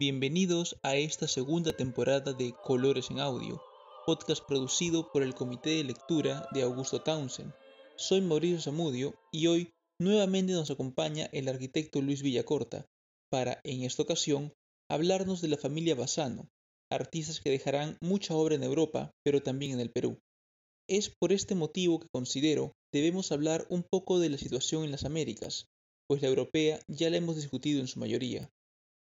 Bienvenidos a esta segunda temporada de Colores en Audio, podcast producido por el Comité de Lectura de Augusto Townsend. Soy Mauricio Zamudio y hoy nuevamente nos acompaña el arquitecto Luis Villacorta para, en esta ocasión, hablarnos de la familia Bassano, artistas que dejarán mucha obra en Europa, pero también en el Perú. Es por este motivo que considero debemos hablar un poco de la situación en las Américas, pues la europea ya la hemos discutido en su mayoría,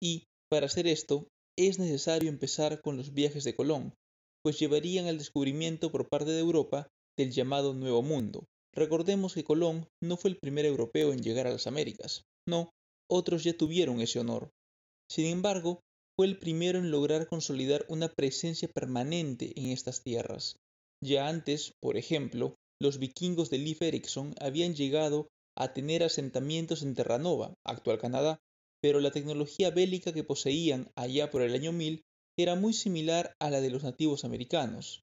y, para hacer esto, es necesario empezar con los viajes de Colón, pues llevarían al descubrimiento por parte de Europa del llamado Nuevo Mundo. Recordemos que Colón no fue el primer europeo en llegar a las Américas, no, otros ya tuvieron ese honor. Sin embargo, fue el primero en lograr consolidar una presencia permanente en estas tierras. Ya antes, por ejemplo, los vikingos de Leif Erikson habían llegado a tener asentamientos en Terranova, actual Canadá, pero la tecnología bélica que poseían allá por el año 1000 era muy similar a la de los nativos americanos,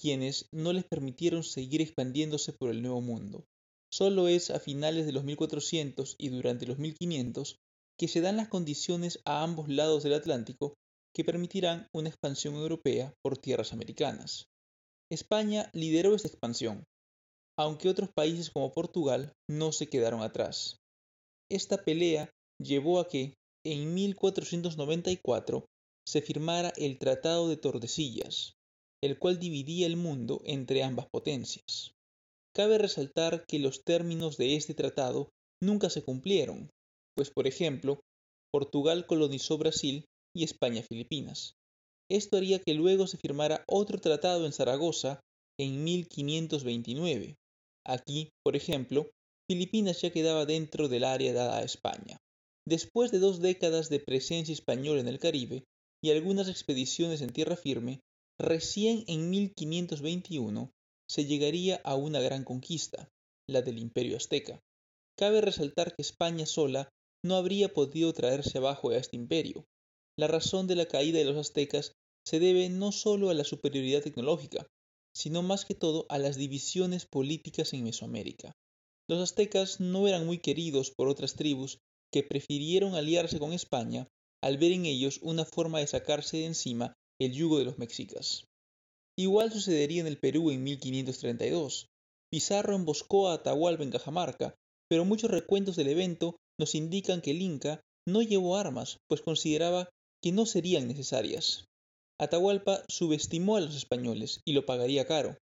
quienes no les permitieron seguir expandiéndose por el Nuevo Mundo. Solo es a finales de los 1400 y durante los 1500 que se dan las condiciones a ambos lados del Atlántico que permitirán una expansión europea por tierras americanas. España lideró esta expansión, aunque otros países como Portugal no se quedaron atrás. Esta pelea llevó a que, en 1494, se firmara el Tratado de Tordesillas, el cual dividía el mundo entre ambas potencias. Cabe resaltar que los términos de este tratado nunca se cumplieron, pues por ejemplo, Portugal colonizó Brasil y España Filipinas. Esto haría que luego se firmara otro tratado en Zaragoza en 1529. Aquí, por ejemplo, Filipinas ya quedaba dentro del área dada a España. Después de dos décadas de presencia española en el Caribe y algunas expediciones en tierra firme, recién en 1521 se llegaría a una gran conquista, la del Imperio Azteca. Cabe resaltar que España sola no habría podido traerse abajo a este imperio. La razón de la caída de los aztecas se debe no solo a la superioridad tecnológica, sino más que todo a las divisiones políticas en Mesoamérica. Los aztecas no eran muy queridos por otras tribus que prefirieron aliarse con España al ver en ellos una forma de sacarse de encima el yugo de los mexicas. Igual sucedería en el Perú en 1532. Pizarro emboscó a Atahualpa en Cajamarca, pero muchos recuentos del evento nos indican que el Inca no llevó armas, pues consideraba que no serían necesarias. Atahualpa subestimó a los españoles y lo pagaría caro,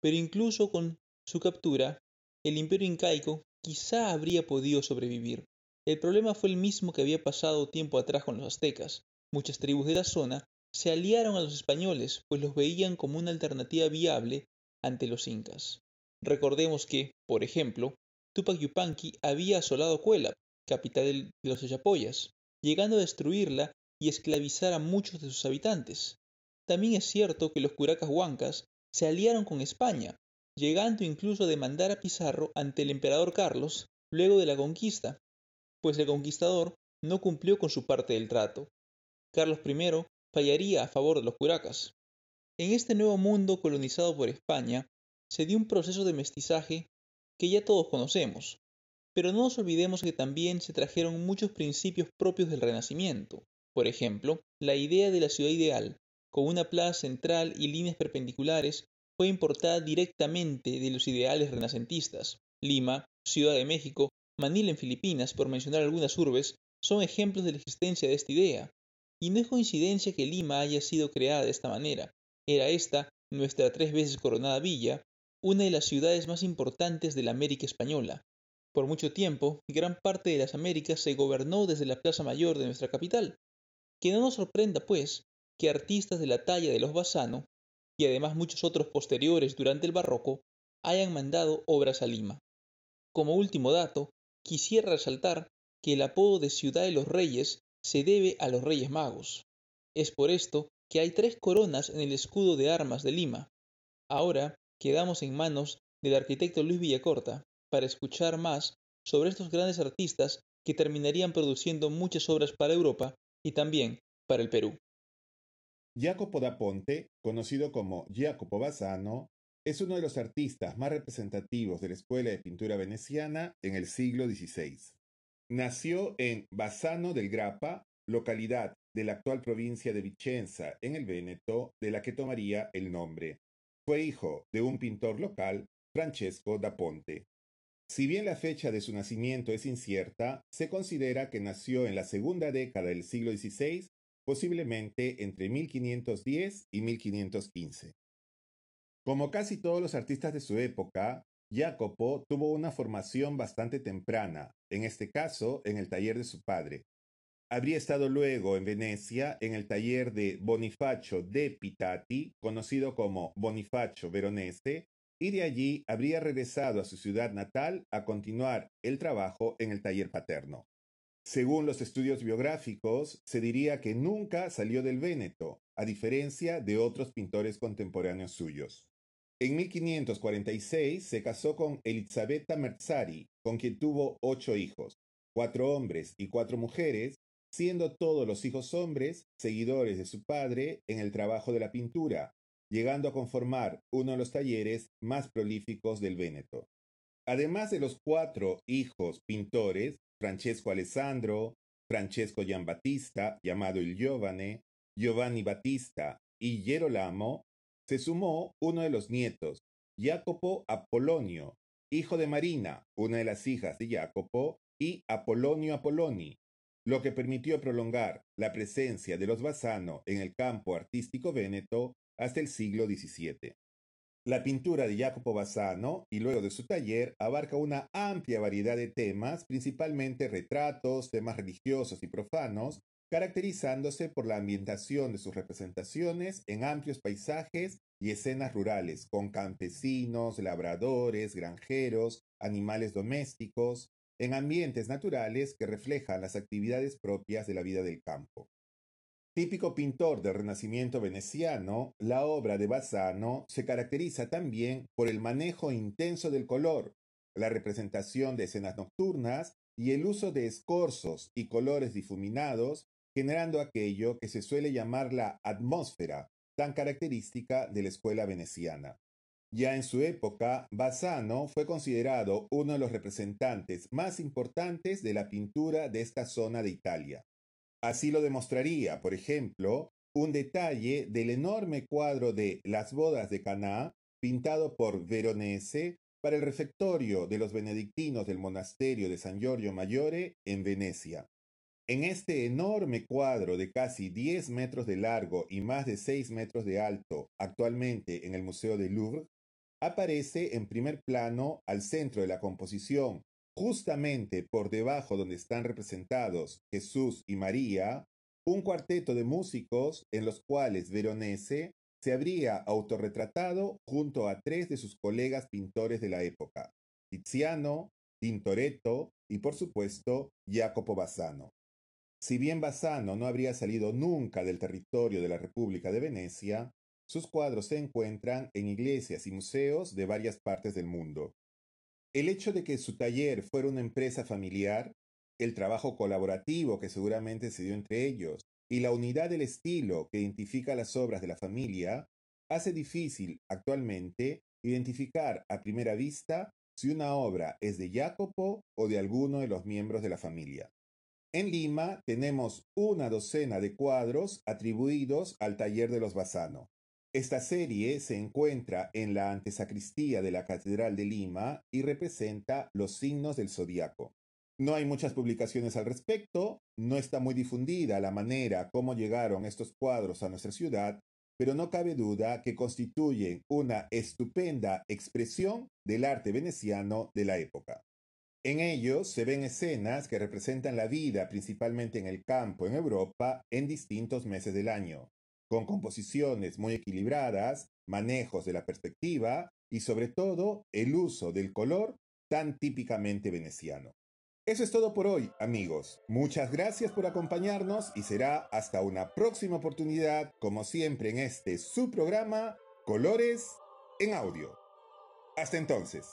pero incluso con su captura, el imperio incaico quizá habría podido sobrevivir. El problema fue el mismo que había pasado tiempo atrás con los aztecas. Muchas tribus de la zona se aliaron a los españoles, pues los veían como una alternativa viable ante los incas. Recordemos que, por ejemplo, Tupac Yupanqui había asolado Cuelap, capital de los Ayapoyas, llegando a destruirla y esclavizar a muchos de sus habitantes. También es cierto que los curacas huancas se aliaron con España, llegando incluso a demandar a Pizarro ante el emperador Carlos luego de la conquista, pues el conquistador no cumplió con su parte del trato. Carlos I fallaría a favor de los curacas. En este nuevo mundo colonizado por España, se dio un proceso de mestizaje que ya todos conocemos, pero no nos olvidemos que también se trajeron muchos principios propios del Renacimiento. Por ejemplo, la idea de la ciudad ideal, con una plaza central y líneas perpendiculares, fue importada directamente de los ideales renacentistas. Lima, Ciudad de México Manila en Filipinas, por mencionar algunas urbes, son ejemplos de la existencia de esta idea. Y no es coincidencia que Lima haya sido creada de esta manera. Era esta, nuestra tres veces coronada villa, una de las ciudades más importantes de la América española. Por mucho tiempo, gran parte de las Américas se gobernó desde la Plaza Mayor de nuestra capital. Que no nos sorprenda, pues, que artistas de la talla de los Bassano, y además muchos otros posteriores durante el barroco, hayan mandado obras a Lima. Como último dato, quisiera resaltar que el apodo de Ciudad de los Reyes se debe a los Reyes Magos. Es por esto que hay tres coronas en el escudo de armas de Lima. Ahora quedamos en manos del arquitecto Luis Villacorta para escuchar más sobre estos grandes artistas que terminarían produciendo muchas obras para Europa y también para el Perú. Jacopo da Ponte, conocido como Jacopo Bassano, es uno de los artistas más representativos de la escuela de pintura veneciana en el siglo XVI. Nació en Bassano del Grappa, localidad de la actual provincia de Vicenza, en el Véneto, de la que tomaría el nombre. Fue hijo de un pintor local, Francesco da Ponte. Si bien la fecha de su nacimiento es incierta, se considera que nació en la segunda década del siglo XVI, posiblemente entre 1510 y 1515. Como casi todos los artistas de su época, Jacopo tuvo una formación bastante temprana, en este caso en el taller de su padre. Habría estado luego en Venecia en el taller de Bonifacio de Pitati, conocido como Bonifacio Veronese, y de allí habría regresado a su ciudad natal a continuar el trabajo en el taller paterno. Según los estudios biográficos, se diría que nunca salió del Véneto, a diferencia de otros pintores contemporáneos suyos. En 1546 se casó con Elisabetta Merzari, con quien tuvo ocho hijos, cuatro hombres y cuatro mujeres, siendo todos los hijos hombres seguidores de su padre en el trabajo de la pintura, llegando a conformar uno de los talleres más prolíficos del Véneto. Además de los cuatro hijos pintores, Francesco Alessandro, Francesco Giambattista, llamado il Giovane, Giovanni Battista y Gerolamo, se sumó uno de los nietos, Jacopo Apolonio, hijo de Marina, una de las hijas de Jacopo, y Apolonio Apoloni, lo que permitió prolongar la presencia de los Bassano en el campo artístico véneto hasta el siglo XVII. La pintura de Jacopo Bassano y luego de su taller abarca una amplia variedad de temas, principalmente retratos, temas religiosos y profanos, caracterizándose por la ambientación de sus representaciones en amplios paisajes y escenas rurales, con campesinos, labradores, granjeros, animales domésticos, en ambientes naturales que reflejan las actividades propias de la vida del campo. Típico pintor del Renacimiento veneciano, la obra de Bassano se caracteriza también por el manejo intenso del color, la representación de escenas nocturnas y el uso de escorzos y colores difuminados generando aquello que se suele llamar la atmósfera, tan característica de la escuela veneciana. Ya en su época, Bassano fue considerado uno de los representantes más importantes de la pintura de esta zona de Italia. Así lo demostraría, por ejemplo, un detalle del enorme cuadro de Las bodas de Caná, pintado por Veronese para el refectorio de los benedictinos del monasterio de San Giorgio Maggiore en Venecia. En este enorme cuadro de casi 10 metros de largo y más de 6 metros de alto, actualmente en el Museo del Louvre, aparece en primer plano al centro de la composición, justamente por debajo donde están representados Jesús y María, un cuarteto de músicos en los cuales Veronese se habría autorretratado junto a tres de sus colegas pintores de la época, Tiziano, Tintoretto y por supuesto Jacopo Bassano. Si bien Bassano no habría salido nunca del territorio de la República de Venecia, sus cuadros se encuentran en iglesias y museos de varias partes del mundo. El hecho de que su taller fuera una empresa familiar, el trabajo colaborativo que seguramente se dio entre ellos y la unidad del estilo que identifica las obras de la familia, hace difícil actualmente identificar a primera vista si una obra es de Jacopo o de alguno de los miembros de la familia. En Lima tenemos una docena de cuadros atribuidos al taller de los Bassano. Esta serie se encuentra en la antesacristía de la Catedral de Lima y representa los signos del zodiaco. No hay muchas publicaciones al respecto, no está muy difundida la manera como llegaron estos cuadros a nuestra ciudad, pero no cabe duda que constituyen una estupenda expresión del arte veneciano de la época. En ellos se ven escenas que representan la vida principalmente en el campo en Europa en distintos meses del año, con composiciones muy equilibradas, manejos de la perspectiva y sobre todo el uso del color tan típicamente veneciano. Eso es todo por hoy, amigos. Muchas gracias por acompañarnos y será hasta una próxima oportunidad, como siempre en este su programa, Colores en Audio. Hasta entonces.